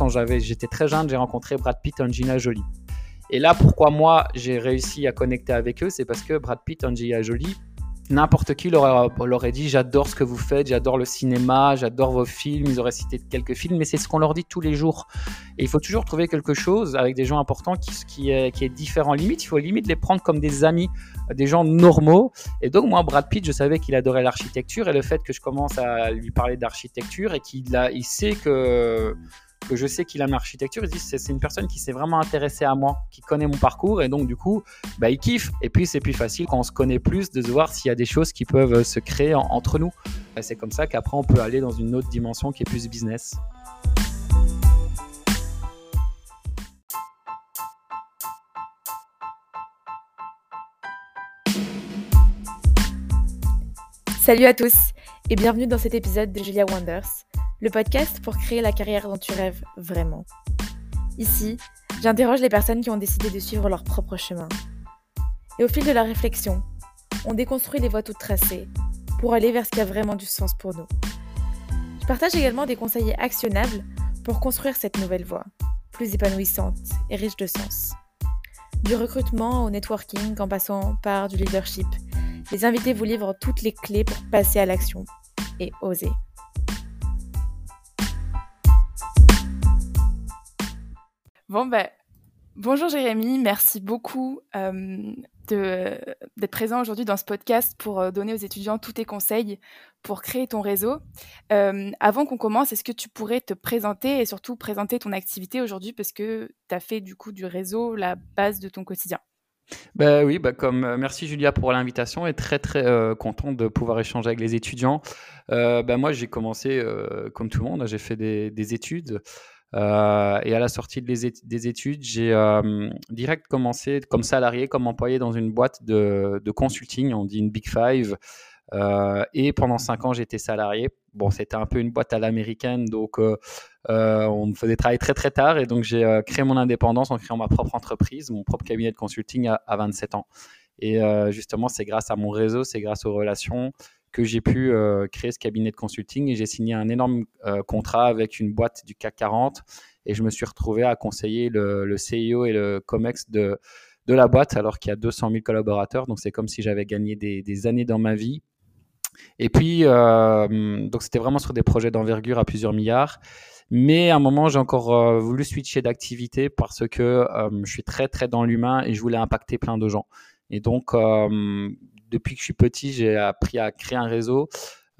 quand j'avais, j'étais très jeune, j'ai rencontré Brad Pitt et Angelina Jolie. Et là, pourquoi moi j'ai réussi à connecter avec eux, c'est parce que Brad Pitt, Angelina Jolie, n'importe qui leur, aurait dit j'adore ce que vous faites, j'adore le cinéma, j'adore vos films, ils auraient cité quelques films, mais c'est ce qu'on leur dit tous les jours. Et il faut toujours trouver quelque chose avec des gens importants qui, qui, est, qui est différent. Limite, il faut limite les prendre comme des amis, des gens normaux. Et donc moi, Brad Pitt, je savais qu'il adorait l'architecture et le fait que je commence à lui parler d'architecture et qu'il il sait que que je sais qu'il aime l'architecture, il dit c'est une personne qui s'est vraiment intéressée à moi, qui connaît mon parcours et donc du coup, bah, il kiffe. Et puis c'est plus facile quand on se connaît plus de voir s'il y a des choses qui peuvent se créer entre nous. C'est comme ça qu'après on peut aller dans une autre dimension qui est plus business. Salut à tous et bienvenue dans cet épisode de Julia Wonders le podcast pour créer la carrière dont tu rêves vraiment. Ici, j'interroge les personnes qui ont décidé de suivre leur propre chemin. Et au fil de la réflexion, on déconstruit les voies toutes tracées pour aller vers ce qui a vraiment du sens pour nous. Je partage également des conseils actionnables pour construire cette nouvelle voie, plus épanouissante et riche de sens. Du recrutement au networking en passant par du leadership, les invités vous livrent toutes les clés pour passer à l'action et oser. Bon, ben, bonjour Jérémy, merci beaucoup euh, d'être présent aujourd'hui dans ce podcast pour euh, donner aux étudiants tous tes conseils pour créer ton réseau. Euh, avant qu'on commence, est-ce que tu pourrais te présenter et surtout présenter ton activité aujourd'hui? Parce que tu as fait du coup du réseau la base de ton quotidien bah oui, comme merci Julia pour l'invitation et très très content de pouvoir échanger avec les étudiants. bah moi j'ai commencé comme tout le monde, j'ai fait des études. Euh, et à la sortie des études, j'ai euh, direct commencé comme salarié, comme employé dans une boîte de, consulting, on dit une Big Five. Euh, et pendant cinq ans, j'étais salarié. Bon, c'était un peu une boîte à l'américaine, donc on me faisait travailler très très tard. Et donc j'ai créé mon indépendance en créant ma propre entreprise, mon propre cabinet de consulting à 27 ans. Et justement, c'est grâce à mon réseau, c'est grâce aux relations, que j'ai pu euh, créer ce cabinet de consulting et j'ai signé un énorme euh, contrat avec une boîte du CAC 40 et je me suis retrouvé à conseiller le, CEO et le COMEX de, de la boîte alors qu'il y a 200 000 collaborateurs. Donc c'est comme si j'avais gagné des, des, années dans ma vie. Et puis, euh, donc c'était vraiment sur des projets d'envergure à plusieurs milliards. Mais à un moment, j'ai encore voulu switcher d'activité parce que je suis très, très dans l'humain et je voulais impacter plein de gens. Et donc, depuis que je suis petit, j'ai appris à créer un réseau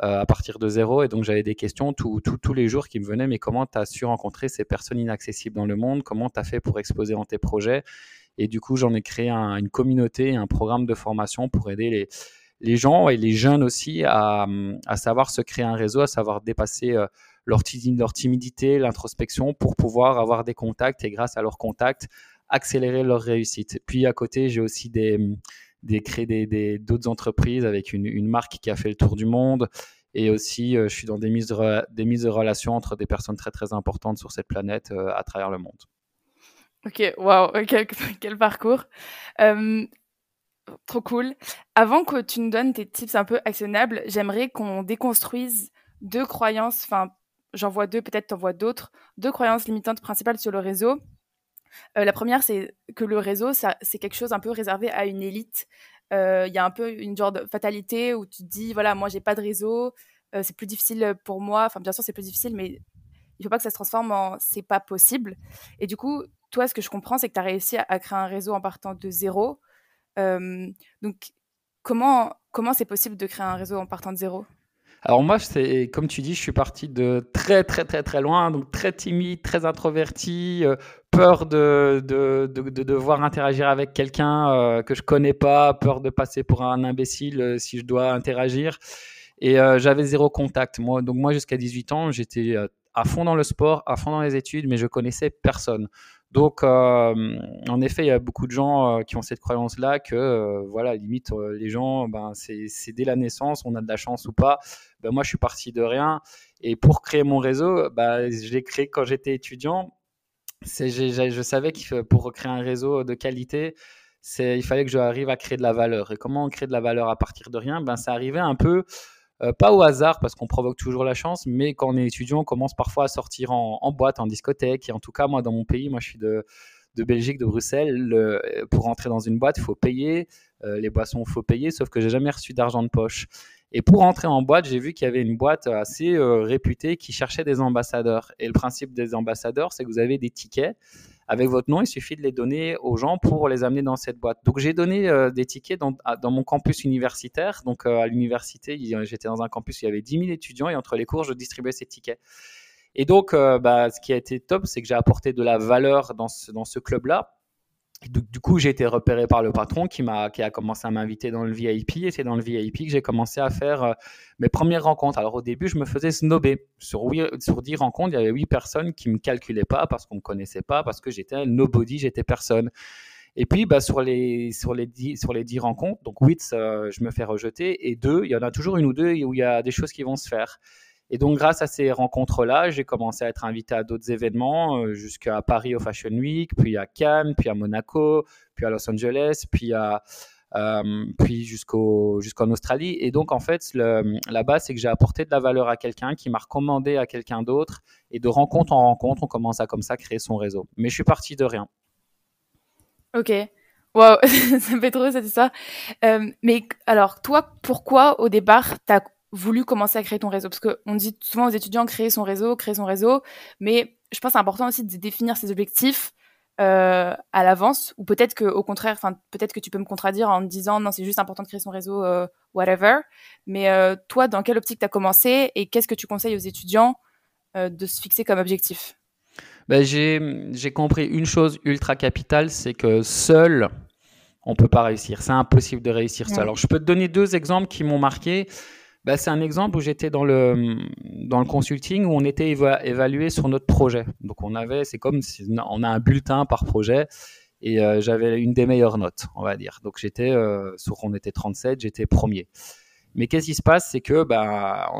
euh, à partir de zéro. Et donc, j'avais des questions tous les jours qui me venaient. Mais comment tu as su rencontrer ces personnes inaccessibles dans le monde? Comment tu as fait pour exposer dans tes projets? Et du coup, j'en ai créé une communauté, un programme de formation pour aider les, les gens et les jeunes aussi à, à, savoir se créer un réseau, à savoir dépasser euh, leur, leur timidité, l'introspection pour pouvoir avoir des contacts et grâce à leurs contacts, accélérer leur réussite. Puis à côté, j'ai aussi des des, des, d'autres entreprises avec une, une, marque qui a fait le tour du monde. Et aussi, euh, je suis dans des mises, de, des mises de relations entre des personnes très très importantes sur cette planète euh, à travers le monde. Ok, waouh, quel, quel, parcours. Euh, trop cool. Avant que tu nous donnes tes tips un peu actionnables, j'aimerais qu'on déconstruise deux croyances, enfin, j'en vois deux, peut-être t'en vois d'autres, deux croyances limitantes principales sur le réseau euh, la première, c'est que le réseau, c'est quelque chose un peu réservé à une élite. Euh, il y a un peu une genre de fatalité où tu te dis, voilà, moi, j'ai pas de réseau, euh, c'est plus difficile pour moi. Enfin, bien sûr, c'est plus difficile, mais il faut pas que ça se transforme en c'est pas possible. Et du coup, toi, ce que je comprends, c'est que tu as réussi à, créer un réseau en partant de zéro. donc, comment comment c'est possible de créer un réseau en partant de zéro? Alors moi, c'est comme tu dis, je suis parti de très très très très loin, donc très timide, très introverti, euh, peur de, de, de, devoir interagir avec quelqu'un euh, que je connais pas, peur de passer pour un imbécile euh, si je dois interagir. Et j'avais zéro contact. Moi, donc moi, jusqu'à 18 ans, j'étais à fond dans le sport, à fond dans les études, mais je connaissais personne. Donc, euh, en effet, il y a beaucoup de gens euh, qui ont cette croyance-là que, euh, voilà, limite, les gens, ben, c'est dès la naissance, on a de la chance ou pas. Ben, moi, je suis parti de rien. Et pour créer mon réseau, ben, je l'ai créé quand j'étais étudiant. Je savais que pour créer un réseau de qualité, il fallait que j'arrive à créer de la valeur. Et comment on crée de la valeur à partir de rien? Ben, Ça arrivait un peu pas au hasard parce qu'on provoque toujours la chance, mais quand on est étudiant, on commence parfois à sortir en, boîte, en discothèque. Et en tout cas, moi, dans mon pays, moi, je suis de, de Belgique, de Bruxelles. pour rentrer dans une boîte, il faut payer. les boissons, il faut payer, sauf que j'ai jamais reçu d'argent de poche. Et pour entrer en boîte, j'ai vu qu'il y avait une boîte assez réputée qui cherchait des ambassadeurs. Et le principe des ambassadeurs, c'est que vous avez des tickets avec votre nom, il suffit de les donner aux gens pour les amener dans cette boîte. Donc j'ai donné euh, des tickets dans, mon campus universitaire. Donc euh, à l'université, j'étais dans un campus où il y avait 10 000 étudiants et entre les cours, je distribuais ces tickets. Et donc, euh, bah, ce qui a été top, c'est que j'ai apporté de la valeur dans ce club-là du, coup, j'ai été repéré par le patron qui, a commencé à m'inviter dans le VIP. Et c'est dans le VIP que j'ai commencé à faire euh, mes premières rencontres. Alors au début, je me faisais snobber. Sur, sur 10 rencontres, il y avait 8 personnes qui ne me calculaient pas parce qu'on ne me connaissait pas, parce que j'étais nobody, j'étais personne. Et puis, bah, sur, les, sur, les 10, sur les 10 rencontres, donc 8, je me fais rejeter. Et 2, il y en a toujours une ou deux où il y a des choses qui vont se faire. Et donc, grâce à ces rencontres-là, j'ai commencé à être invité à d'autres événements, euh, jusqu'à Paris au Fashion Week, puis à Cannes, puis à Monaco, puis à Los Angeles, puis euh, jusqu'au jusqu'en Australie. Et donc, en fait, là-bas, c'est que j'ai apporté de la valeur à quelqu'un qui m'a recommandé à quelqu'un d'autre. Et de rencontre en rencontre, on commence à comme ça créer son réseau. Mais je suis parti de rien. Ok. Wow, ça me fait trop cette histoire. Euh, mais alors, toi, pourquoi au départ, tu as voulu commencer à créer ton réseau Parce qu'on dit souvent aux étudiants créer son réseau, créer son réseau, mais je pense que c'est important aussi de définir ses objectifs euh, à l'avance, ou peut-être que au contraire, enfin peut-être que tu peux me contredire en me disant non c'est juste important de créer son réseau, euh, whatever. Mais euh, toi, dans quelle optique tu as commencé et qu'est-ce que tu conseilles aux étudiants de se fixer comme objectif? Ben, j'ai compris une chose ultra capitale, c'est que seul on peut pas réussir. C'est impossible de réussir seul. Alors je peux te donner deux exemples qui m'ont marqué. Bah, c'est un exemple où j'étais dans le, dans le consulting où on était évalué sur notre projet. Donc on avait, c'est comme si on a un bulletin par projet et euh, j'avais une des meilleures notes, on va dire. Donc j'étais, euh, sur on était 37, j'étais premier. Mais qu'est-ce qui se passe, c'est que bah,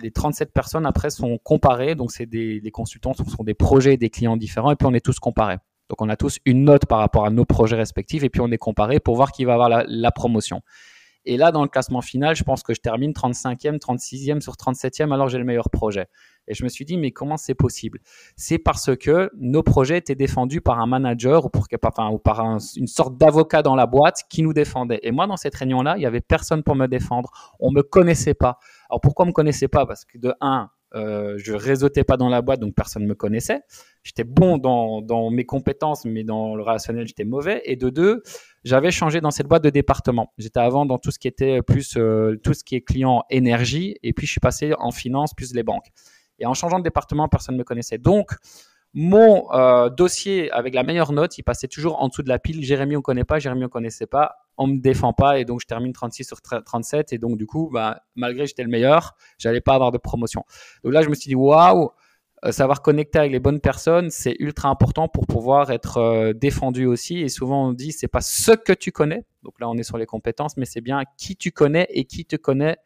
les 37 personnes après sont comparées. Donc c'est des les consultants ce sont des projets, des clients différents et puis on est tous comparés. Donc on a tous une note par rapport à nos projets respectifs et puis on est comparé pour voir qui va avoir la, la promotion. Et là, dans le classement final, je pense que je termine 35e, 36e sur 37e alors j'ai le meilleur projet. Et je me suis dit, mais comment c'est possible? C'est parce que nos projets étaient défendus par un manager ou, ou par une sorte d'avocat dans la boîte qui nous défendait. Et moi, dans cette réunion-là, il n'y avait personne pour me défendre. On ne me connaissait pas. Alors pourquoi on ne me connaissait pas? Parce que de un, euh, je réseautais pas dans la boîte, donc personne ne me connaissait. J'étais bon dans, mes compétences, mais dans le relationnel, j'étais mauvais. Et de deux, j'avais changé dans cette boîte de département. J'étais avant dans tout ce qui était plus euh, tout ce qui est client énergie, et puis je suis passé en finance plus les banques. Et en changeant de département, personne ne me connaissait. Donc mon euh, dossier avec la meilleure note, il passait toujours en dessous de la pile. Jérémy, on connaît pas. Jérémy, on connaissait pas. On me défend pas et donc je termine 36 sur 37 et donc du coup, bah, malgré que j'étais le meilleur, j'allais pas avoir de promotion. Donc là, je me suis dit waouh, euh, savoir connecter avec les bonnes personnes, c'est ultra important pour pouvoir être euh, défendu aussi. Et souvent on dit c'est pas ce que tu connais. Donc là, on est sur les compétences, mais c'est bien qui tu connais et qui te connaît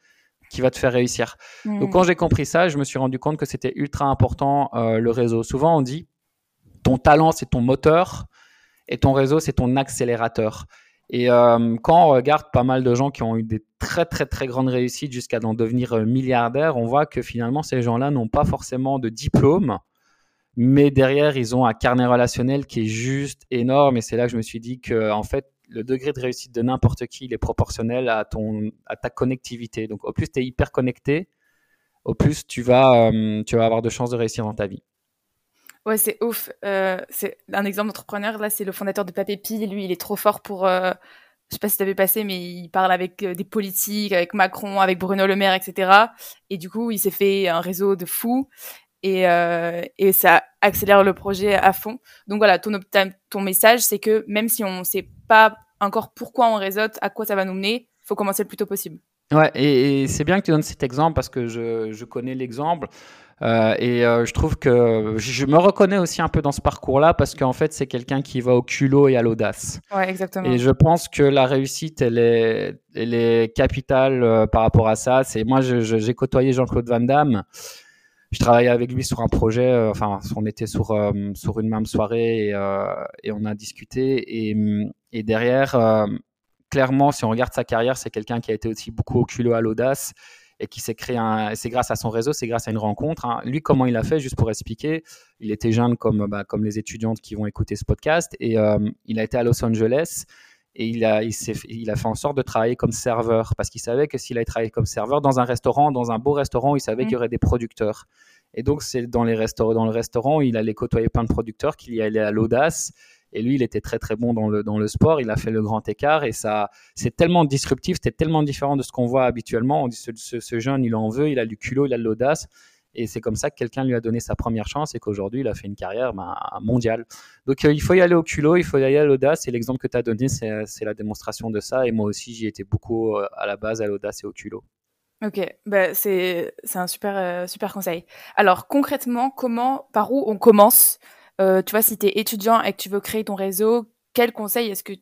qui va te faire réussir. Donc quand j'ai compris ça, je me suis rendu compte que c'était ultra important euh, le réseau. Souvent on dit ton talent c'est ton moteur et ton réseau c'est ton accélérateur. Et euh, quand on regarde pas mal de gens qui ont eu des très très très grandes réussites jusqu'à en devenir euh, milliardaires, on voit que finalement ces gens-là n'ont pas forcément de diplôme, mais derrière ils ont un carnet relationnel qui est juste énorme. Et c'est là que je me suis dit que en fait le degré de réussite de n'importe qui, il est proportionnel à, ton, à ta connectivité. Donc, au plus tu es hyper connecté, au plus tu vas, euh, tu vas avoir de chances de réussir dans ta vie. Ouais, c'est ouf. Euh, c'est un exemple d'entrepreneur. Là, c'est le fondateur de Papépi. Lui, il est trop fort pour. Euh, je sais pas si tu avais passé, mais il parle avec des politiques, avec Macron, avec Bruno Le Maire, etc. Et du coup, il s'est fait un réseau de fous. Et, et ça accélère le projet à fond. Donc voilà, ton, ton message, c'est que même si on sait pas encore pourquoi on réseaute, à quoi ça va nous mener. Il faut commencer le plus tôt possible. Ouais, et, c'est bien que tu donnes cet exemple parce que je, je connais l'exemple. Euh, et euh, je trouve que je me reconnais aussi un peu dans ce parcours-là parce qu'en fait, c'est quelqu'un qui va au culot et à l'audace. Ouais, exactement. Et je pense que la réussite, elle est, elle est capitale euh, par rapport à ça. C'est moi, j'ai côtoyé Jean-Claude Van Damme je travaillais avec lui sur un projet, enfin, on était sur, sur une même soirée et, et on a discuté. Et, et derrière, clairement, si on regarde sa carrière, c'est quelqu'un qui a été aussi beaucoup au culot à l'audace. Et qui s'est créé un. C'est grâce à son réseau, c'est grâce à une rencontre. Hein. Lui, comment il a fait, juste pour expliquer, il était jeune comme, bah, comme les étudiantes qui vont écouter ce podcast et euh, il a été à Los Angeles et il a, il, il, a fait en sorte de travailler comme serveur parce qu'il savait que s'il allait travailler comme serveur dans un restaurant, dans un beau restaurant, il savait mmh. qu'il y aurait des producteurs. Et donc, c'est dans, les restaurants, dans le restaurant, il allait côtoyer plein de producteurs, qu'il y allait à l'audace. Et lui, il était très très bon dans le, dans le sport. Il a fait le grand écart et ça, c'est tellement disruptif, c'était tellement différent de ce qu'on voit habituellement. On dit ce, ce, jeune, il en veut, il a du culot, il a de l'audace. Et c'est comme ça que quelqu'un lui a donné sa première chance et qu'aujourd'hui, il a fait une carrière ben, mondiale. Donc, euh, il faut y aller au culot, il faut y aller à l'audace. Et l'exemple que tu as donné, c'est la démonstration de ça. Et moi aussi, j'y étais beaucoup euh, à la base à l'audace et au culot. Ok, bah c'est un super, euh, super conseil. Alors concrètement, comment, par où on commence euh, Tu vois, si tu es étudiant et que tu veux créer ton réseau, quel conseil est-ce que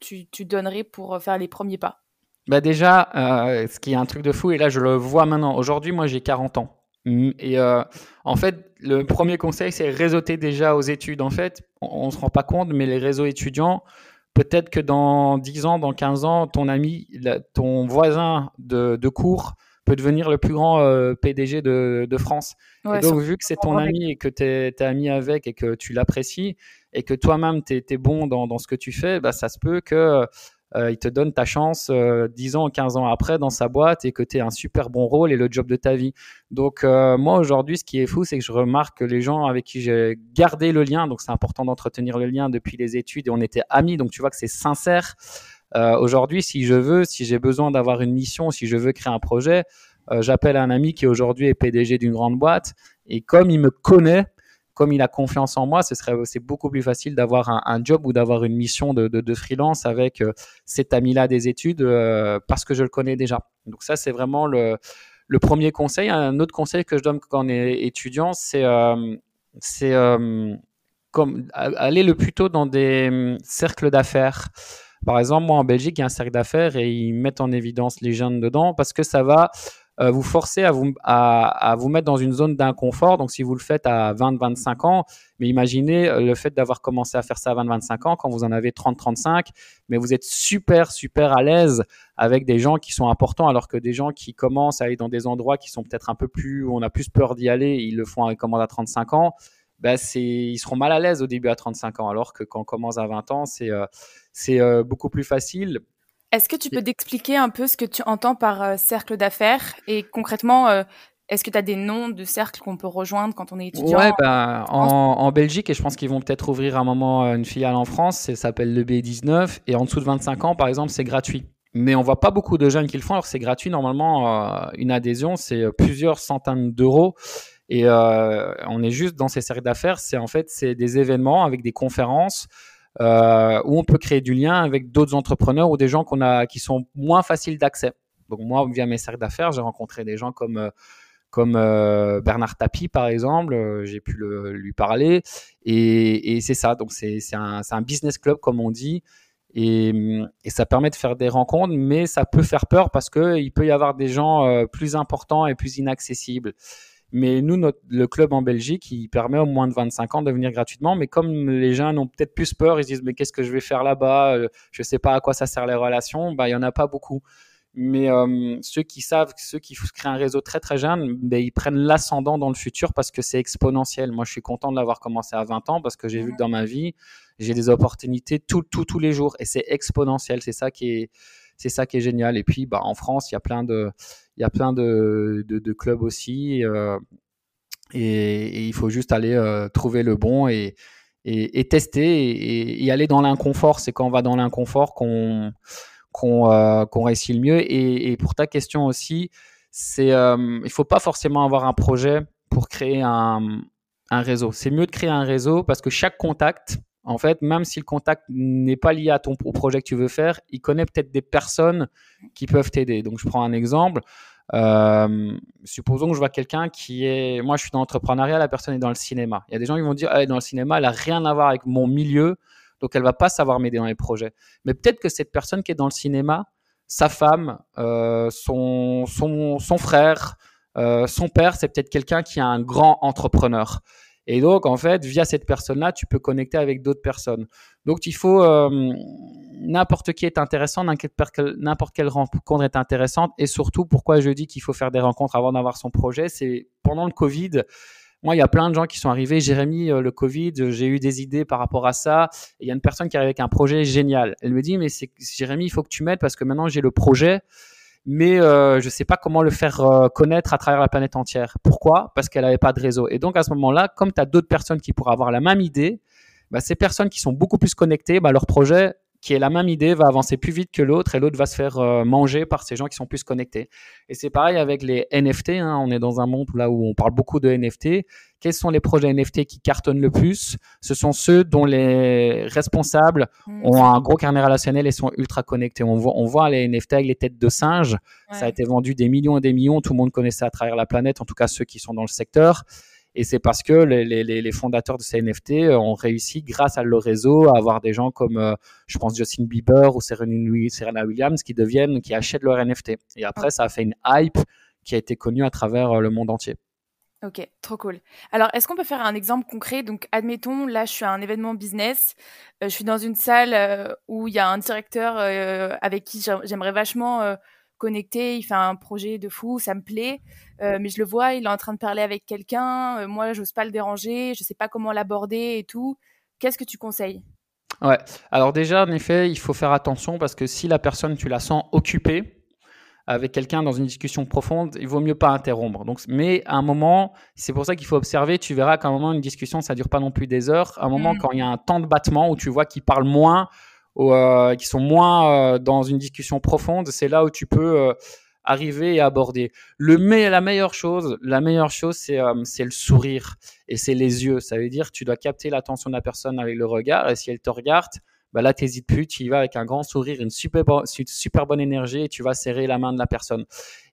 tu, tu, donnerais pour euh, faire les premiers pas? Bah Déjà, ce qui est un truc de fou, et là je le vois maintenant, aujourd'hui moi j'ai 40 ans. Et en fait, le premier conseil, c'est réseauter déjà aux études. En fait, on ne se rend pas compte, mais les réseaux étudiants, peut-être que dans 10 ans, dans 15 ans, ton ami, ton voisin de, cours peut devenir le plus grand euh, PDG de, France. et donc, vu que c'est ton ami et que tu es, ami avec et que tu l'apprécies et que toi-même tu es, bon dans, ce que tu fais, bah, ça se peut que euh, il te donne ta chance euh, 10 ans, 15 ans après dans sa boîte et que tu aies un super bon rôle et le job de ta vie. Donc euh, moi aujourd'hui, ce qui est fou, c'est que je remarque que les gens avec qui j'ai gardé le lien, donc c'est important d'entretenir le lien depuis les études et on était amis, donc tu vois que c'est sincère. Euh, aujourd'hui, si je veux, si j'ai besoin d'avoir une mission, si je veux créer un projet, j'appelle un ami qui aujourd'hui est PDG d'une grande boîte et comme il me connaît, comme il a confiance en moi, ce serait c'est beaucoup plus facile d'avoir un, job ou d'avoir une mission de, de, freelance avec euh, cet ami-là des études euh, parce que je le connais déjà. Donc ça, c'est vraiment le, le, premier conseil. Un autre conseil que je donne quand on est étudiant, c'est euh, c'est comme aller le plus tôt dans des hum, cercles d'affaires. Par exemple, moi en Belgique, il y a un cercle d'affaires et ils mettent en évidence les jeunes dedans parce que ça va euh, vous forcez à vous, à, vous mettre dans une zone d'inconfort. Donc, si vous le faites à 20-25 ans, mais imaginez euh, le fait d'avoir commencé à faire ça à 20-25 ans quand vous en avez 30-35, mais vous êtes super, super à l'aise avec des gens qui sont importants, alors que des gens qui commencent à aller dans des endroits qui sont peut-être un peu plus, où on a plus peur d'y aller, ils le font avec commande à 35 ans. Ben c'est, ils seront mal à l'aise au début à 35 ans, alors que quand on commence à 20 ans, c'est, euh, c'est beaucoup plus facile. Est-ce que tu peux t'expliquer un peu ce que tu entends par euh, cercle d'affaires? Et concrètement, euh, est-ce que tu as des noms de cercles qu'on peut rejoindre quand on est étudiant? Ouais, bah, en, Belgique, et je pense qu'ils vont peut-être ouvrir un moment euh, une filiale en France, ça s'appelle le B19, et en dessous de 25 ans, par exemple, c'est gratuit. Mais on voit pas beaucoup de jeunes qui le font, alors c'est gratuit. Normalement, une adhésion, c'est plusieurs centaines d'euros. Et on est juste dans ces cercles d'affaires, c'est en fait c'est des événements avec des conférences euh, où on peut créer du lien avec d'autres entrepreneurs ou des gens qu'on a qui sont moins faciles d'accès. Donc moi, via mes cercles d'affaires, j'ai rencontré des gens comme euh, comme euh, Bernard Tapie par exemple, euh, j'ai pu le, lui parler et, et c'est ça. Donc c'est un, un business club comme on dit. Et, et, ça permet de faire des rencontres, mais ça peut faire peur parce que il peut y avoir des gens euh, plus importants et plus inaccessibles. Mais nous, notre, le club en Belgique, il permet aux moins de 25 ans de venir gratuitement. Mais comme les jeunes ont peut-être plus peur, ils se disent mais qu'est-ce que je vais faire là-bas? Euh, Je ne sais pas à quoi ça sert les relations. Bah, il y en a pas beaucoup. Mais euh, ceux qui savent, ceux qui créent un réseau très très jeune, ben, ils prennent l'ascendant dans le futur parce que c'est exponentiel. Moi, je suis content de l'avoir commencé à 20 ans parce que j'ai vu que dans ma vie, j'ai des opportunités tout, tout, tous les jours et c'est exponentiel. C'est ça qui est, c'est ça qui est génial. Et puis, bah, en France, il y a plein de, il y a plein de, de, clubs aussi. Euh, et, il faut juste aller euh, trouver le bon et, et, tester et, aller dans l'inconfort. C'est quand on va dans l'inconfort qu'on qu'on euh, réussit le mieux. Et, pour ta question aussi, c'est il faut pas forcément avoir un projet pour créer un, un réseau. C'est mieux de créer un réseau parce que chaque contact en fait, même si le contact n'est pas lié à ton projet que tu veux faire, il connaît peut-être des personnes qui peuvent t'aider. Donc, je prends un exemple. Euh, supposons que je vois quelqu'un qui est, moi, je suis dans l'entrepreneuriat, la personne est dans le cinéma. Il y a des gens qui vont dire, ah, dans le cinéma, elle a rien à voir avec mon milieu, donc elle va pas savoir m'aider dans les projets. Mais peut-être que cette personne qui est dans le cinéma, sa femme, euh, son, son, son frère, euh, son père, c'est peut-être quelqu'un qui est un grand entrepreneur. Et donc, en fait, via cette personne-là, tu peux connecter avec d'autres personnes. Donc, il faut euh, n'importe qui est intéressant, n'importe quelle rencontre est intéressante. Et surtout, pourquoi je dis qu'il faut faire des rencontres avant d'avoir son projet, c'est pendant le Covid. Moi, il y a plein de gens qui sont arrivés. Jérémy, euh, le Covid, j'ai eu des idées par rapport à ça. il y a une personne qui arrive avec un projet génial. Elle me dit, mais c'est Jérémy, il faut que tu m'aides parce que maintenant j'ai le projet mais euh, je ne sais pas comment le faire euh, connaître à travers la planète entière. Pourquoi? Parce qu'elle n'avait pas de réseau. Et donc à ce moment-là, comme tu as d'autres personnes qui pourraient avoir la même idée, bah, ces personnes qui sont beaucoup plus connectées, bah, leur projet qui est la même idée va avancer plus vite que l'autre et l'autre va se faire euh, manger par ces gens qui sont plus connectés. Et c'est pareil avec les NFT. Hein. On est dans un monde là où on parle beaucoup de NFT. Quels sont les projets NFT qui cartonnent le plus? Ce sont ceux dont les responsables mmh. ont un gros carnet relationnel et sont ultra connectés. On voit, on voit les NFT avec les têtes de singes. Ça a été vendu des millions et des millions. Tout le monde connaissait à travers la planète, en tout cas ceux qui sont dans le secteur. Et c'est parce que les, fondateurs de ces NFT euh, ont réussi, grâce à leur réseau, à avoir des gens comme, euh, je pense, Justin Bieber ou Serena Williams qui deviennent, qui achètent leur NFT. Et après, ça a fait une hype qui a été connue à travers euh, le monde entier. Ok, trop cool. Alors, est-ce qu'on peut faire un exemple concret? Donc, admettons, là, je suis à un événement business, je suis dans une salle où il y a un directeur avec qui j'aimerais vachement connecté, il fait un projet de fou, ça me plaît, euh, mais je le vois, il est en train de parler avec quelqu'un, euh, moi, j'ose pas le déranger, je sais pas comment l'aborder et tout. Qu'est-ce que tu conseilles? Ouais, alors déjà, en effet, il faut faire attention parce que si la personne, tu la sens occupée, avec quelqu'un dans une discussion profonde, il vaut mieux pas interrompre. Donc, mais à un moment, c'est pour ça qu'il faut observer. Tu verras qu'à un moment, une discussion, ça dure pas non plus des heures. À un moment, mmh. quand il y a un temps de battement où tu vois qu'il parle moins, euh, qui sont moins euh, dans une discussion profonde, c'est là où tu peux euh, arriver et aborder. Le mais la meilleure chose, la meilleure chose, c'est le sourire et c'est les yeux. Ça veut dire tu dois capter l'attention de la personne avec le regard et si elle te regarde, bah là, t'hésites plus, tu y vas avec un grand sourire, une super, bonne énergie et tu vas serrer la main de la personne.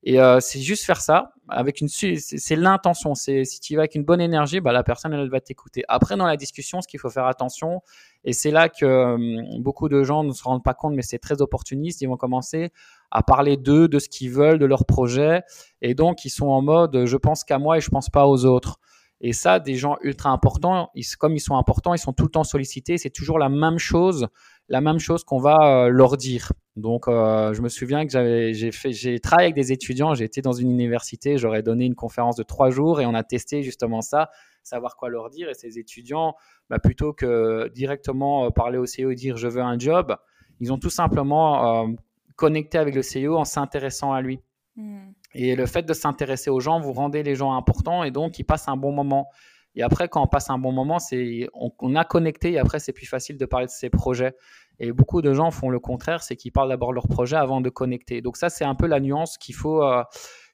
Et euh, c'est juste faire ça avec une, c'est l'intention. C'est si tu y vas avec une bonne énergie, bah la personne elle va t'écouter. Après dans la discussion, ce qu'il faut faire attention, et c'est là que hum, beaucoup de gens ne se rendent pas compte, mais c'est très opportuniste. Ils vont commencer à parler d'eux, de ce qu'ils veulent, de leur projet, et donc ils sont en mode je pense qu'à moi et je pense pas aux autres. Et ça, des gens ultra importants, comme ils sont importants, ils sont tout le temps sollicités. C'est toujours la même chose, la même chose qu'on va euh, leur dire. Donc, euh, je me souviens que j'ai j'ai travaillé avec des étudiants. J'ai été dans une université, j'aurais donné une conférence de trois jours et on a testé justement ça, savoir quoi leur dire. Et ces étudiants, bah, plutôt que directement euh, parler au CEO et dire je veux un job, ils ont tout simplement connecté avec le CEO en s'intéressant à lui. Hmm. Et le fait de s'intéresser aux gens, vous rendez les gens importants et donc ils passent un bon moment. Et après, quand on passe un bon moment, c'est on, a connecté et après, c'est plus facile de parler de ses projets. Et beaucoup de gens font le contraire, c'est qu'ils parlent d'abord leur projet avant de connecter. Donc ça, c'est un peu la nuance qu'il faut, euh,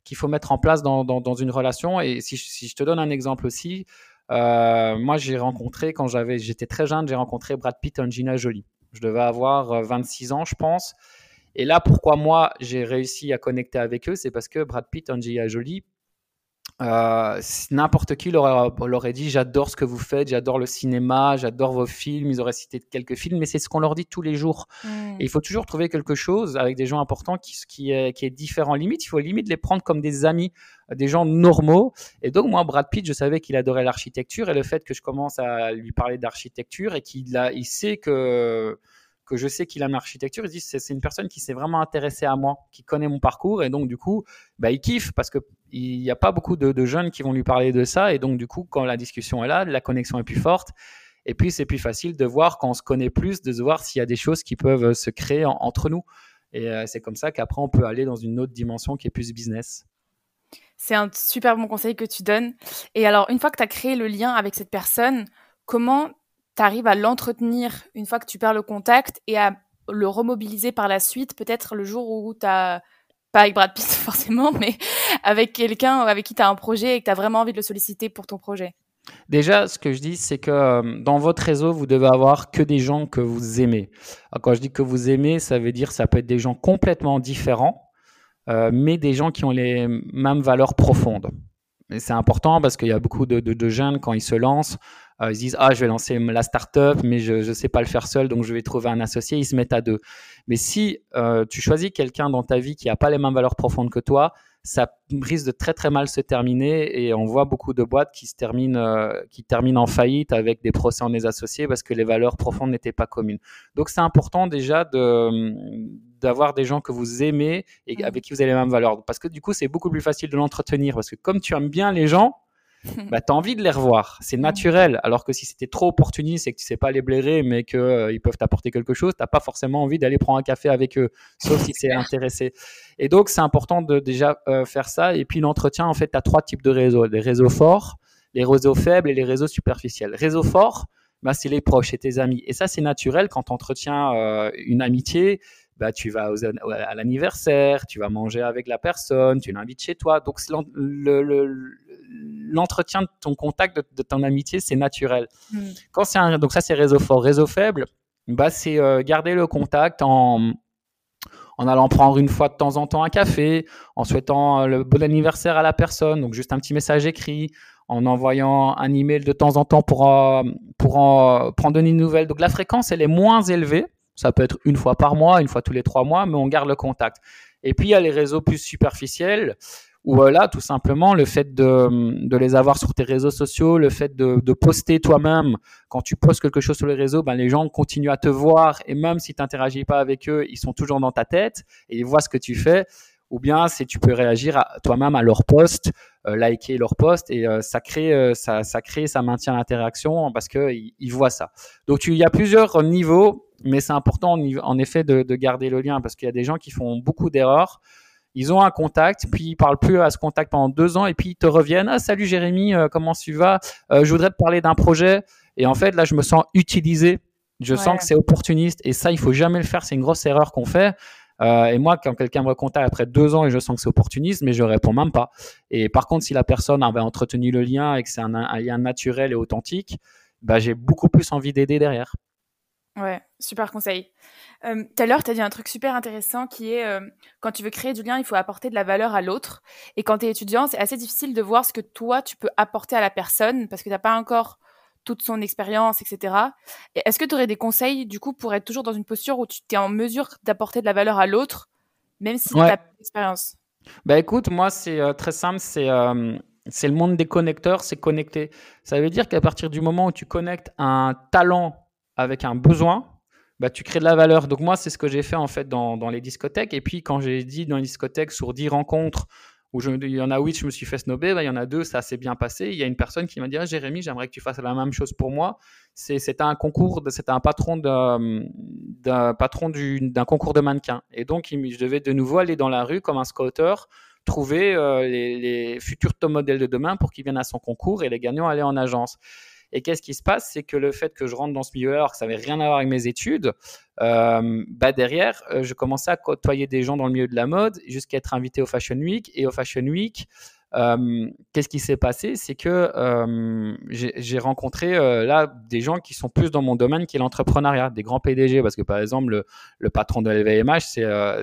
qu'il faut mettre en place dans, dans, une relation. Et si, si, je te donne un exemple aussi, euh, moi, j'ai rencontré, quand j'avais, j'étais très jeune, j'ai rencontré Brad Pitt et Angelina Jolie. Je devais avoir 26 euh, ans, je pense. Et là, pourquoi moi, j'ai réussi à connecter avec eux, c'est parce que Brad Pitt, Angelina Jolie, euh, n'importe qui leur, aurait dit j'adore ce que vous faites, j'adore le cinéma, j'adore vos films. Ils auraient cité quelques films, mais c'est ce qu'on leur dit tous les jours. Mm. Et il faut toujours trouver quelque chose avec des gens importants qui, qui, est, qui est différent. Limite, il faut limite les prendre comme des amis, des gens normaux. Et donc, moi, Brad Pitt, je savais qu'il adorait l'architecture et le fait que je commence à lui parler d'architecture et qu'il il sait que que je sais qu'il a une architecture, ils disent c'est une personne qui s'est vraiment intéressée à moi, qui connaît mon parcours et donc du coup, bah, il kiffe parce que il n'y a pas beaucoup de, jeunes qui vont lui parler de ça et donc du coup, quand la discussion est là, la connexion est plus forte. Et puis c'est plus facile de voir quand on se connaît plus, de voir s'il y a des choses qui peuvent se créer entre nous. Et euh, c'est comme ça qu'après on peut aller dans une autre dimension qui est plus business. C'est un super bon conseil que tu donnes. Et alors, une fois que tu as créé le lien avec cette personne, comment tu arrives à l'entretenir une fois que tu perds le contact et à le remobiliser par la suite, peut-être le jour où tu as, pas avec Brad Pitt forcément, mais avec quelqu'un avec qui tu as un projet et que tu as vraiment envie de le solliciter pour ton projet? Déjà, ce que je dis, c'est que euh, dans votre réseau, vous devez avoir que des gens que vous aimez. quand je dis que vous aimez, ça veut dire ça peut être des gens complètement différents, euh, mais des gens qui ont les mêmes valeurs profondes. Et c'est important parce qu'il y a beaucoup de, de, jeunes, quand ils se lancent, euh, ils disent ah je vais lancer la startup mais je ne sais pas le faire seul donc je vais trouver un associé ils se mettent à deux mais si euh, tu choisis quelqu'un dans ta vie qui n'a pas les mêmes valeurs profondes que toi ça risque de très très mal se terminer et on voit beaucoup de boîtes qui se terminent, euh, qui terminent en faillite avec des procès en les associés parce que les valeurs profondes n'étaient pas communes. Donc c'est important déjà de d'avoir des gens que vous aimez et mmh. avec qui vous avez les mêmes valeurs. Parce que du coup, c'est beaucoup plus facile de l'entretenir. Parce que comme tu aimes bien les gens, bah, tu as envie de les revoir. C'est naturel. Alors que si c'était trop opportuniste et que tu sais pas les blairer, mais qu'ils euh, peuvent t'apporter quelque chose, tu pas forcément envie d'aller prendre un café avec eux, sauf si c'est intéressé. Et donc, c'est important de déjà euh, faire ça. Et puis, l'entretien, en fait, tu as trois types de réseaux. Les réseaux forts, les réseaux faibles et les réseaux superficiels. Réseaux forts, bah, c'est les proches et tes amis. Et ça, c'est naturel quand tu entretiens euh, une amitié. Bah, tu vas à l'anniversaire, tu vas manger avec la personne, tu l'invites chez toi. Donc, le, le, l'entretien de ton contact, de, ton amitié, c'est naturel. Mm. Quand c'est un, donc ça, c'est réseau fort. Réseau faible, bah, c'est euh, garder le contact en, en allant prendre une fois de temps en temps un café, en souhaitant euh, le bon anniversaire à la personne, donc juste un petit message écrit, en envoyant un email de temps en temps pour, euh, pour en, prendre une nouvelle. Donc la fréquence, elle est moins élevée. Ça peut être une fois par mois, une fois tous les trois mois, mais on garde le contact. Et puis il y a les réseaux plus superficiels ou voilà, tout simplement, le fait de, de, les avoir sur tes réseaux sociaux, le fait de, de poster toi-même, quand tu postes quelque chose sur les réseaux, ben, les gens continuent à te voir et même si tu n'interagis pas avec eux, ils sont toujours dans ta tête et ils voient ce que tu fais. Ou bien, si tu peux réagir toi-même à leur post, euh, liker leur post et euh, ça crée, euh, ça, ça crée, ça maintient l'interaction parce que ils, voient ça. Donc, il y a plusieurs niveaux, mais c'est important en, effet de, de garder le lien parce qu'il y a des gens qui font beaucoup d'erreurs ils ont un contact, puis ils parlent plus à ce contact pendant deux ans, et puis ils te reviennent. Ah, salut Jérémy, euh, comment tu vas? Euh, Je voudrais te parler d'un projet. Et en fait, là, je me sens utilisé. Je sens que c'est opportuniste. Et ça, il faut jamais le faire. C'est une grosse erreur qu'on fait. Euh, et moi, quand quelqu'un me contacte après deux ans et je sens que c'est opportuniste, mais je réponds même pas. Et par contre, si la personne avait entretenu le lien et que c'est un, un, lien naturel et authentique, bah, j'ai beaucoup plus envie d'aider derrière. Ouais, super conseil. Euh, tout à l'heure, tu as dit un truc super intéressant qui est euh, quand tu veux créer du lien, il faut apporter de la valeur à l'autre. Et quand tu es étudiant, c'est assez difficile de voir ce que toi, tu peux apporter à la personne parce que tu n'as pas encore toute son expérience, etc. Est-ce que tu aurais des conseils, du coup, pour être toujours dans une posture où tu es en mesure d'apporter de la valeur à l'autre, même si tu n'as pas d'expérience? Bah écoute, moi, c'est euh, très simple, c'est c'est le monde des connecteurs, c'est connecter. Ça veut dire qu'à partir du moment où tu connectes un talent avec un besoin, bah, tu crées de la valeur. Donc moi, c'est ce que j'ai fait en fait dans, les discothèques. Et puis quand j'ai dit dans les discothèques sur 10 rencontres, où je, il y en a 8, je me suis fait snober, bah, il y en a deux, ça s'est bien passé. Il y a une personne qui m'a dit ah, Jérémy, j'aimerais que tu fasses la même chose pour moi. C'était un concours, c'était un patron d'un patron d'un concours de mannequins. Et donc, je devais de nouveau aller dans la rue comme un scouter trouver euh, les, futurs top modèles de demain pour qu'ils viennent à son concours et les gagnants allaient en agence. Et qu'est-ce qui se passe? C'est que le fait que je rentre dans ce milieu alors que ça n'avait rien à voir avec mes études, euh, bah derrière, euh, je commençais à côtoyer des gens dans le milieu de la mode jusqu'à être invité au Fashion Week. Et au Fashion Week, euh, qu'est-ce qui s'est passé? C'est que euh, j'ai rencontré euh, là des gens qui sont plus dans mon domaine qui est l'entrepreneuriat, des grands PDG, parce que par exemple le, le patron de LVMH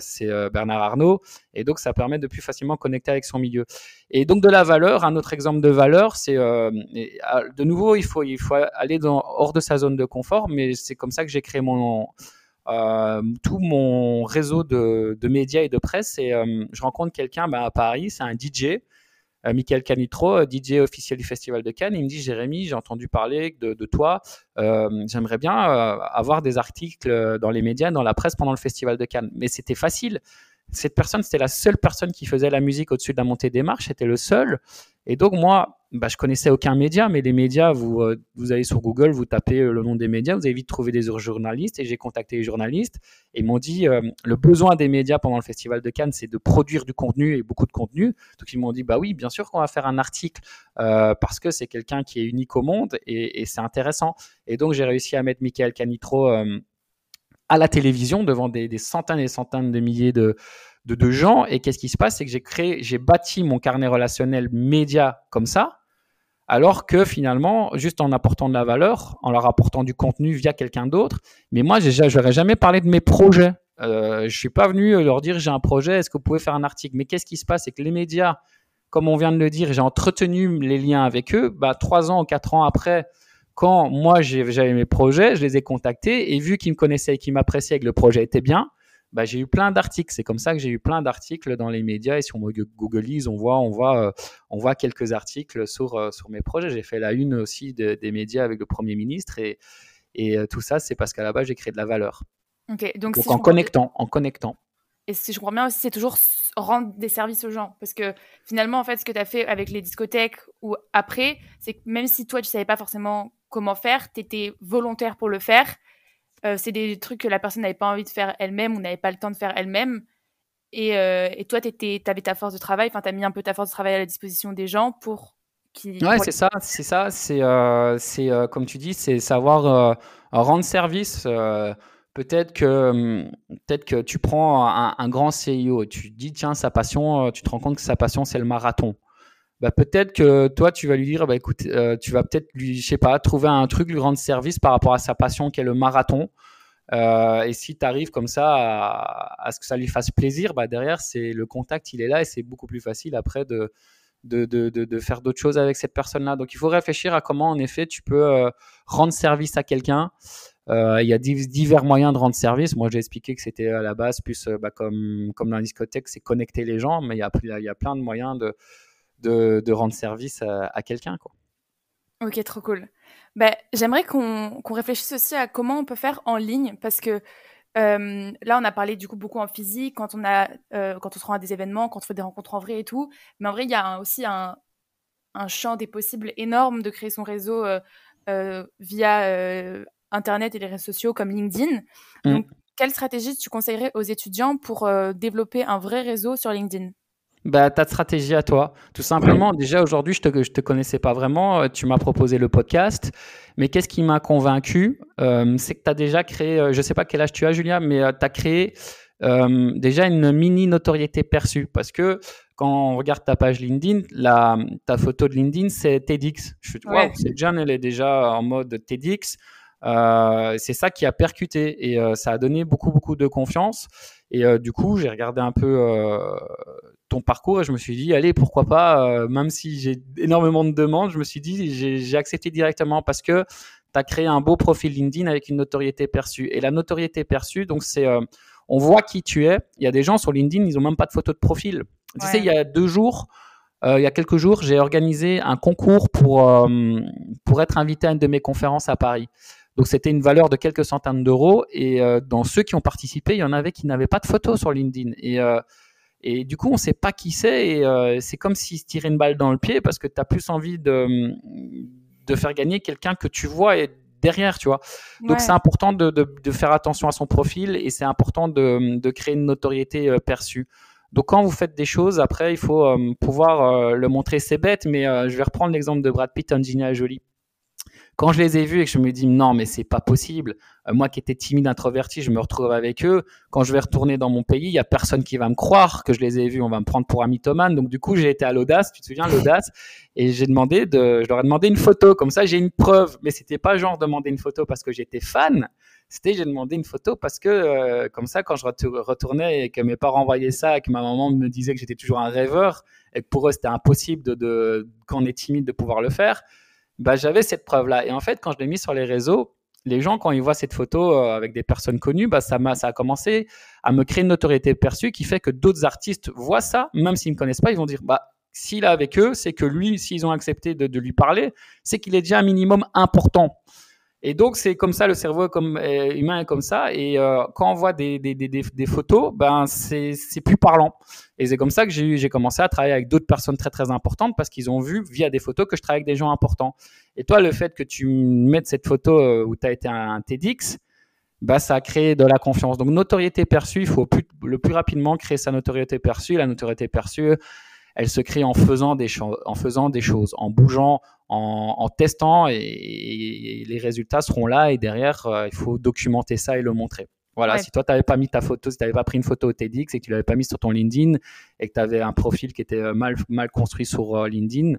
c'est Bernard Arnault, et donc ça permet de plus facilement connecter avec son milieu. Et donc de la valeur, un autre exemple de valeur, c'est de nouveau il faut il faut aller dans, hors de sa zone de confort, mais c'est comme ça que j'ai créé mon euh, tout mon réseau de, de, médias et de presse. Et je rencontre quelqu'un bah, à Paris, c'est un DJ euh, Michael Canitro, euh, DJ officiel du Festival de Cannes. Il me dit Jérémy, j'ai entendu parler de, toi. Euh, j'aimerais bien avoir des articles dans les médias, dans la presse pendant le Festival de Cannes. Mais c'était facile cette personne, c'était la seule personne qui faisait la musique au-dessus de la montée des marches, c'était le seul. Et donc moi, bah, je connaissais aucun média, mais les médias, vous, euh, vous allez sur Google, vous tapez euh, le nom des médias, vous allez vite trouver des journalistes, et j'ai contacté les journalistes, et ils m'ont dit, euh, le besoin des médias pendant le Festival de Cannes, c'est de produire du contenu, et beaucoup de contenu. Donc ils m'ont dit, bah oui, bien sûr qu'on va faire un article, parce que c'est quelqu'un qui est unique au monde, et, et c'est intéressant. Et donc j'ai réussi à mettre Michael Canitro à la télévision devant des, centaines et centaines de milliers de, de, gens. Et qu'est-ce qui se passe? C'est que j'ai créé, j'ai bâti mon carnet relationnel média comme ça, alors que finalement, juste en apportant de la valeur, en leur apportant du contenu via quelqu'un d'autre, mais moi, je n'aurais jamais parlé de mes projets. Euh, je suis pas venu leur dire j'ai un projet, est-ce que vous pouvez faire un article? Mais qu'est-ce qui se passe? C'est que les médias, comme on vient de le dire, j'ai entretenu les liens avec eux. Bah, trois ans ou quatre ans après, quand moi j'avais mes projets, je les ai contactés et vu qu'ils me connaissaient et qu'ils m'appréciaient et que le projet était bien, bah, j'ai eu plein d'articles. C'est comme ça que j'ai eu plein d'articles dans les médias et si on Googleise, on voit, on voit, euh, on voit quelques articles sur, euh, sur mes projets. J'ai fait la une aussi des médias avec le Premier ministre et, et euh, tout ça, c'est parce qu'à la base, j'ai créé de la valeur. donc, en connectant, en connectant. Et si je comprends bien aussi, c'est toujours rendre des services aux gens. Parce que finalement, en fait, ce que tu as fait avec les discothèques ou après, c'est que même si toi, tu savais pas forcément comment faire, tu étais volontaire pour le faire euh, c'est des trucs que la personne n'avait pas envie de faire elle-même ou n'avait pas le temps de faire elle-même. Et, euh, et, toi, tu avais ta force de travail, enfin, tu as mis un peu ta force de travail à la disposition des gens pour qu'ils. Ouais, c'est ça, c'est ça. C'est, euh, c'est comme tu dis, c'est savoir rendre service. peut-être que, hum, peut-être que tu prends un, un, grand CIO et tu dis, tiens, sa passion, tu te rends compte que sa passion, c'est le marathon bah, peut-être que toi, tu vas lui dire, bah, écoute, euh, tu vas peut-être lui, je sais pas, trouver un truc, lui rendre service par rapport à sa passion qui est le marathon. Euh, et si tu arrives comme ça à, ce que ça lui fasse plaisir, bah, derrière, c'est le contact, il est là et c'est beaucoup plus facile après de, de, de, de, faire d'autres choses avec cette personne-là. Donc, il faut réfléchir à comment, en effet, tu peux euh, rendre service à quelqu'un. il y a divers moyens de rendre service. Moi, j'ai expliqué que c'était à la base plus bah, comme, comme dans la discothèque, c'est connecter les gens, mais il il y a plein de moyens de, de, rendre service à, quelqu'un. Quoi. Ok, trop cool. Ben, J'aimerais qu'on réfléchisse aussi à comment on peut faire en ligne, parce que euh, là, on a parlé du coup beaucoup en physique, quand on, a, euh, quand on se rend à des événements, quand on fait des rencontres en vrai et tout. Mais en vrai, il y a aussi un, champ des possibles énorme de créer son réseau euh, via Internet et les réseaux sociaux comme LinkedIn. Mm. Donc, quelle stratégie tu conseillerais aux étudiants pour développer un vrai réseau sur LinkedIn? Bah, ta stratégie à toi. Tout simplement, déjà aujourd'hui, je ne te, je te connaissais pas vraiment. Euh, tu m'as proposé le podcast. Mais qu'est-ce qui m'a convaincu euh, C'est que tu as déjà créé, euh, je ne sais pas quel âge tu as, Julia, mais tu as créé déjà une mini notoriété perçue. Parce que quand on regarde ta page LinkedIn, la, ta photo de LinkedIn, c'est TEDx. Je suis, ouais. cette jeune, elle est déjà en mode TEDx. c'est ça qui a percuté et ça a donné beaucoup, beaucoup de confiance. Et du coup, j'ai regardé un peu ton parcours et je me suis dit, allez, pourquoi pas, euh, même si j'ai énormément de demandes, je me suis dit, j'ai accepté directement parce que tu as créé un beau profil LinkedIn avec une notoriété perçue. Et la notoriété perçue, donc c'est, euh, on voit qui tu es. Il y a des gens sur LinkedIn, ils ont même pas de photo de profil. Tu sais, il y a deux jours, euh, il y a quelques jours, j'ai organisé un concours pour, pour être invité à une de mes conférences à Paris. Donc c'était une valeur de quelques centaines d'euros et dans ceux qui ont participé, il y en avait qui n'avaient pas de photo sur LinkedIn. Et et du coup, on ne sait pas qui c'est. Et euh, c'est comme s'il se tirait une balle dans le pied parce que tu as plus envie de, de faire gagner quelqu'un que tu vois et derrière, tu vois. Donc, c'est important de, de, faire attention à son profil et c'est important de, de, créer une notoriété euh, perçue. Donc, quand vous faites des choses, après, il faut euh, pouvoir le montrer. C'est bête, mais je vais reprendre l'exemple de Brad Pitt, Angelina Jolie. Quand je les ai vus et que je me dis non mais c'est pas possible, euh, moi qui étais timide introverti, je me retrouve avec eux. Quand je vais retourner dans mon pays, il y a personne qui va me croire que je les ai vus, on va me prendre pour un mythomane. Donc du coup j'ai été à l'audace, tu te souviens l'audace, et j'ai demandé de, je leur ai demandé une photo. Comme ça j'ai une preuve, mais c'était pas genre demander une photo parce que j'étais fan, c'était j'ai demandé une photo parce que euh, comme ça quand je retournais et que mes parents voyaient ça et que ma maman me disait que j'étais toujours un rêveur et que pour eux c'était impossible de, de quand on est timide de pouvoir le faire bah, j'avais cette preuve-là. Et en fait, quand je l'ai mis sur les réseaux, les gens, quand ils voient cette photo euh, avec des personnes connues, bah, ça, a, ça a commencé à me créer une notoriété perçue qui fait que d'autres artistes voient ça, même s'ils ne me connaissent pas, ils vont dire, bah, s'il est avec eux, c'est que lui, s'ils ont accepté de, de lui parler, c'est qu'il est déjà un minimum important. Et donc, c'est comme ça, le cerveau comme, humain est comme ça. Et euh, quand on voit des, des, des, photos, ben, c'est plus parlant. Et c'est comme ça que j'ai commencé à travailler avec d'autres personnes très, très importantes parce qu'ils ont vu via des photos que je travaille avec des gens importants. Et toi, le fait que tu mettes cette photo euh, où tu as été un, TEDx, bah, ça a créé de la confiance. Donc, notoriété perçue, il faut le plus rapidement créer sa notoriété perçue. La notoriété perçue, elle se crée en faisant des, en faisant des choses, en bougeant, en, testant et, les résultats seront là et derrière, euh, il faut documenter ça et le montrer. Voilà, si toi, tu n'avais pas mis ta photo, si tu n'avais pas pris une photo au TEDx et que tu ne l'avais pas mis sur ton LinkedIn et que tu avais un profil qui était euh, mal, mal construit sur euh, LinkedIn,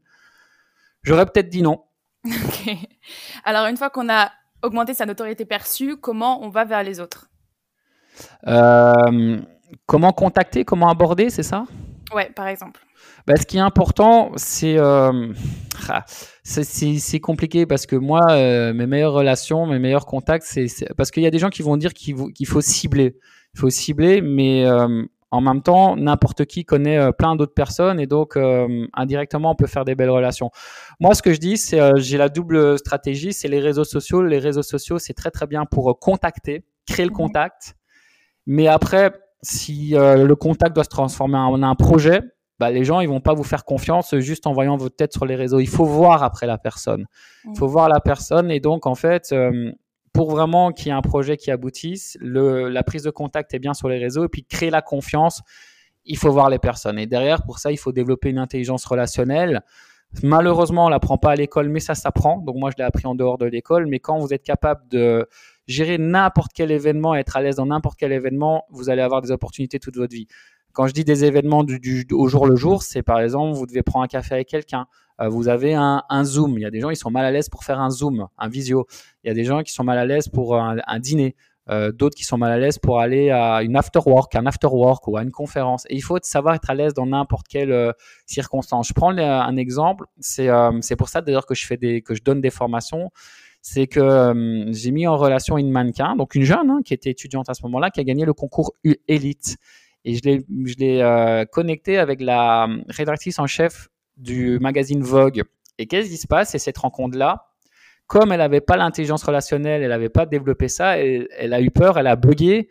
j'aurais peut-être dit non. Alors, une fois qu'on a augmenté sa notoriété perçue, comment on va vers les autres? Comment contacter, comment aborder, c'est ça? Ouais, par exemple. Bah, ce qui est important, c'est euh, ah, c'est compliqué parce que moi, euh, mes meilleures relations, mes meilleurs contacts, c'est parce qu'il y a des gens qui vont dire qu'il faut cibler. Il faut cibler, mais euh, en même temps, n'importe qui connaît euh, plein d'autres personnes et donc euh, indirectement, on peut faire des belles relations. Moi, ce que je dis, c'est euh, j'ai la double stratégie, c'est les réseaux sociaux. Les réseaux sociaux, c'est très très bien pour contacter, créer le contact. Mais après, si le contact doit se transformer en un projet, bah, les gens ils vont pas vous faire confiance juste en voyant votre tête sur les réseaux. Il faut voir après la personne. Il faut voir la personne et donc en fait, pour vraiment qu'il y ait un projet qui aboutisse, la prise de contact est bien sur les réseaux et puis créer la confiance, il faut voir les personnes. Et derrière, pour ça, il faut développer une intelligence relationnelle. Malheureusement, on l'apprend pas à l'école, mais ça s'apprend. Donc moi, je l'ai appris en dehors de l'école. Mais quand vous êtes capable de gérer n'importe quel événement, être à l'aise dans n'importe quel événement, vous allez avoir des opportunités toute votre vie. Quand je dis des événements du, au jour le jour, c'est par exemple, vous devez prendre un café avec quelqu'un, euh, vous avez un, Zoom. Il y a des gens qui sont mal à l'aise pour faire un Zoom, un visio. Il y a des gens qui sont mal à l'aise pour un, dîner. Euh, d'autres qui sont mal à l'aise pour aller à une after work, un after work ou à une conférence. Et il faut savoir être à l'aise dans n'importe quelle euh, circonstance. Je prends un exemple. C'est pour ça d'ailleurs que que je donne des formations. C'est que j'ai mis en relation une mannequin, donc une jeune hein, qui était étudiante à ce moment-là, qui a gagné le concours Elite. Et je l'ai je l'ai connecté avec la rédactrice en chef du magazine Vogue. Et qu'est-ce qui se passe? C'est cette rencontre-là. Comme elle n'avait pas l'intelligence relationnelle, elle n'avait pas développé ça, elle, elle, a eu peur, elle a bugué.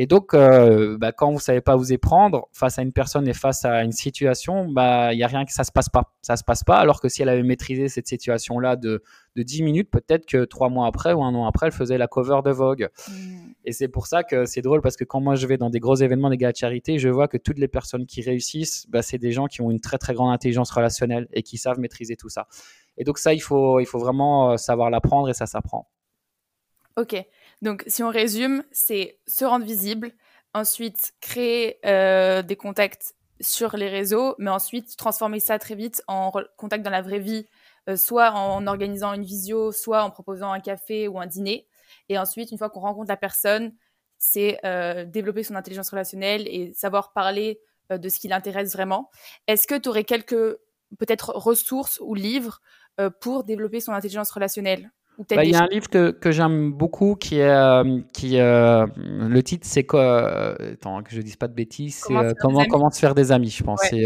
Et donc, euh, bah, quand vous savez pas vous y prendre face à une personne et face à une situation, bah il y a rien que ça se passe pas. Ça se passe pas. Alors que si elle avait maîtrisé cette situation-là de, de 10 minutes, peut-être que trois mois après ou un an après, elle faisait la cover de Vogue. Mm. Et c'est pour ça que c'est drôle parce que quand moi je vais dans des gros événements, des gars de charité, je vois que toutes les personnes qui réussissent, bah, c'est des gens qui ont une très très grande intelligence relationnelle et qui savent maîtriser tout ça. Et donc ça, il faut il faut vraiment euh, savoir l'apprendre et ça s'apprend. Ok. Donc, si on résume, c'est se rendre visible, ensuite créer euh, des contacts sur les réseaux, mais ensuite transformer ça très vite en contact dans la vraie vie, euh, soit en organisant une visio, soit en proposant un café ou un dîner. Et ensuite, une fois qu'on rencontre la personne, c'est euh, développer son intelligence relationnelle et savoir parler de ce qui l'intéresse vraiment. Est-ce que tu aurais quelques peut-être ressources ou livres pour développer son intelligence relationnelle? Bah, il y a un livre que, que j'aime beaucoup qui est euh, qui euh, le titre c'est quoi euh, attends que je dise pas de bêtises c'est comment comment, se faire des amis je pense. C'est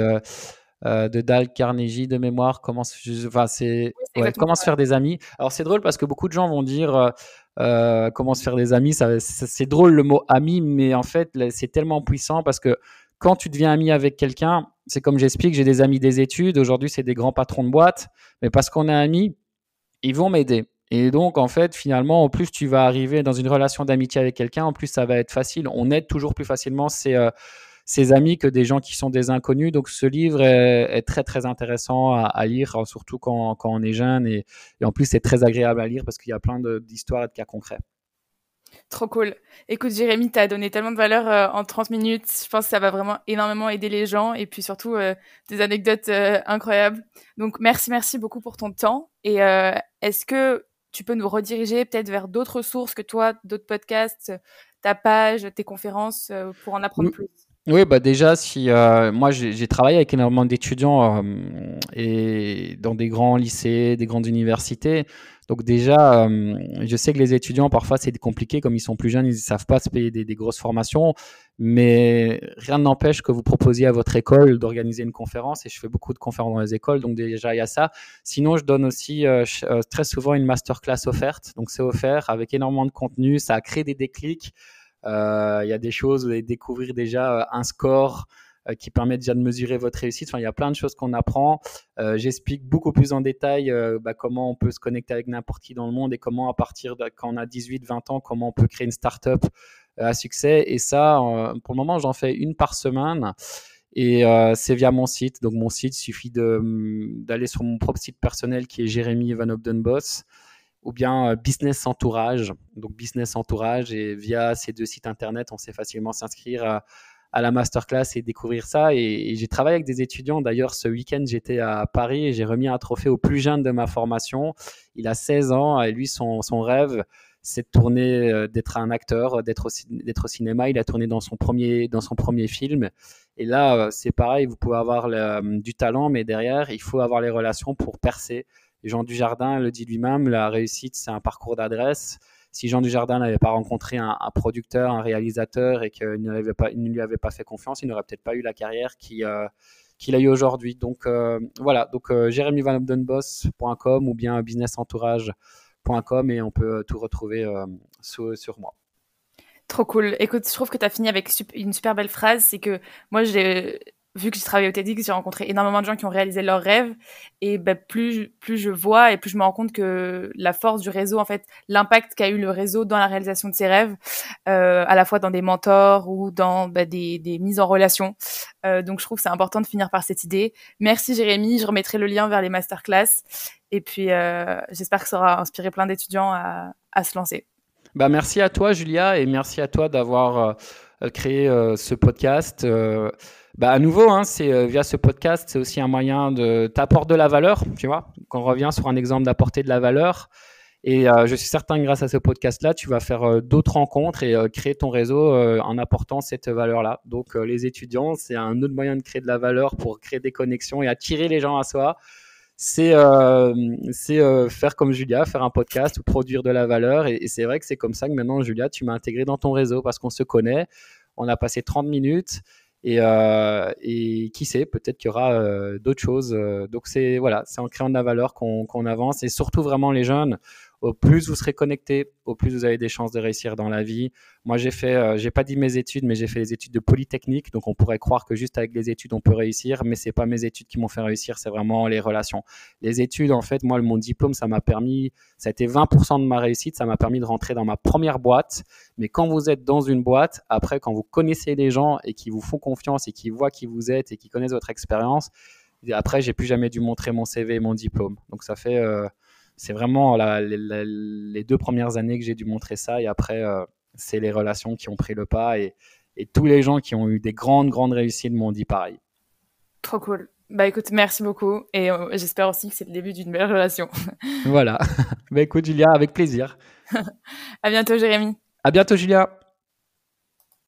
de Dal Carnegie de mémoire comment enfin c'est comment se faire des amis. Alors c'est drôle parce que beaucoup de gens vont dire comment se faire des amis ça, c'est drôle le mot ami mais en fait c'est tellement puissant parce que quand tu deviens ami avec quelqu'un c'est comme j'explique j'ai des amis des études aujourd'hui c'est des grands patrons de boîte mais parce qu'on est amis ils vont m'aider et donc, en fait, finalement, en plus, tu vas arriver dans une relation d'amitié avec quelqu'un, en plus, ça va être facile. On aide toujours plus facilement ses, euh, amis que des gens qui sont des inconnus. Donc, ce livre est, très, très intéressant à, lire, surtout quand, quand, on est jeune. Et, en plus, c'est très agréable à lire parce qu'il y a plein d'histoires et de cas concrets. Trop cool. Écoute, Jérémy, tu as donné tellement de valeur euh, en 30 minutes. Je pense que ça va vraiment énormément aider les gens et puis surtout euh, des anecdotes incroyables. Donc, merci, merci beaucoup pour ton temps. Et est-ce que tu peux nous rediriger peut-être vers d'autres sources que toi, d'autres podcasts, ta page, tes conférences, euh, pour en apprendre plus oui, bah déjà, si euh, moi j'ai travaillé avec énormément d'étudiants euh, dans des grands lycées, des grandes universités. Donc déjà, euh, je sais que les étudiants parfois c'est compliqué, comme ils sont plus jeunes, ils ne savent pas se payer des, des grosses formations. Mais rien n'empêche que vous proposiez à votre école d'organiser une conférence. Et je fais beaucoup de conférences dans les écoles, donc déjà il y a ça. Sinon, je donne aussi très souvent une masterclass offerte. Donc c'est offert avec énormément de contenu, ça a créé des déclics. Euh, il y a des choses, vous allez découvrir déjà euh, un score euh, qui permet déjà de mesurer votre réussite. Enfin, il y a plein de choses qu'on apprend. J'explique beaucoup plus en détail bah, comment on peut se connecter avec n'importe qui dans le monde et comment, à partir de quand on a 18-20 ans, comment on peut créer une startup à succès. Et ça, pour le moment, j'en fais une par semaine. Et c'est via mon site. Donc, mon site, il suffit d'aller sur mon propre site personnel qui est Jérémy Van Boss ou bien euh, Business Entourage. Donc Business Entourage et via ces deux sites internet, on sait facilement s'inscrire à, la masterclass et découvrir ça. Et, j'ai travaillé avec des étudiants. D'ailleurs, ce week-end, j'étais à Paris et j'ai remis un trophée au plus jeune de ma formation. Il a 16 ans et lui, son, son rêve, c'est de tourner, d'être un acteur, d'être au, cinéma. Il a tourné dans son premier, dans son premier film. Et là, c'est pareil, vous pouvez avoir du talent, mais derrière, il faut avoir les relations pour percer. Jean Dujardin le dit lui-même, la réussite, c'est un parcours d'adresse. Si Jean Dujardin n'avait pas rencontré un, producteur, un réalisateur et qu'il ne, lui avait pas fait confiance, il n'aurait peut-être pas eu la carrière qu'il a eu aujourd'hui. Donc voilà, donc euh, ou bien businessentourage.com et on peut tout retrouver sur moi. Trop cool. Écoute, je trouve que tu as fini avec une super belle phrase. C'est que moi, j'ai vu que j'ai travaillé au TEDx, j'ai rencontré énormément de gens qui ont réalisé leurs rêves. Et ben, plus, plus je vois et plus je me rends compte que la force du réseau, en fait, l'impact qu'a eu le réseau dans la réalisation de ses rêves, euh, à la fois dans des mentors ou dans ben, des, des, mises en relation. Euh, donc, je trouve que c'est important de finir par cette idée. Merci Jérémy. Je remettrai le lien vers les masterclass. Et puis, euh, j'espère que ça aura inspiré plein d'étudiants à, à se lancer. Bah, merci à toi, Julia, et merci à toi d'avoir euh, créé euh, ce podcast. Euh, bah, à nouveau, hein, c'est via ce podcast, c'est aussi un moyen de t'apporter de la valeur, tu vois. Quand on revient sur un exemple d'apporter de la valeur, et je suis certain que grâce à ce podcast-là, tu vas faire d'autres rencontres et créer ton réseau en apportant cette valeur-là. Donc, les étudiants, c'est un autre moyen de créer de la valeur pour créer des connexions et attirer les gens à soi c'est euh, euh, faire comme Julia, faire un podcast ou produire de la valeur. Et, c'est vrai que c'est comme ça que maintenant, Julia, tu m'as intégré dans ton réseau parce qu'on se connaît. On a passé 30 minutes. Et, euh, et qui sait, peut-être qu'il y aura d'autres choses. Donc c'est voilà, c'est en créant de la valeur qu'on avance. Et surtout vraiment les jeunes, au plus vous serez connecté, au plus vous avez des chances de réussir dans la vie. Moi, j'ai fait, euh, j'ai pas dit mes études, mais j'ai fait les études de polytechnique. Donc, on pourrait croire que juste avec les études, on peut réussir, mais c'est pas mes études qui m'ont fait réussir, c'est vraiment les relations. Les études, en fait, moi, mon diplôme, ça m'a permis, ça a été 20% de ma réussite, ça m'a permis de rentrer dans ma première boîte. Mais quand vous êtes dans une boîte, après, quand vous connaissez des gens et qui vous font confiance et qui voient qui vous êtes et qui connaissent votre expérience, après, j'ai plus jamais dû montrer mon CV et mon diplôme. Donc, ça fait, euh, c'est vraiment les, deux premières années que j'ai dû montrer ça et après, euh, c'est les relations qui ont pris le pas et, tous les gens qui ont eu des grandes, grandes réussites m'ont dit pareil. Trop cool. Bah écoute, merci beaucoup et euh, j'espère aussi que c'est le début d'une belle relation. voilà. bah écoute, Julia, avec plaisir. à bientôt, Jérémy. À bientôt, Julia.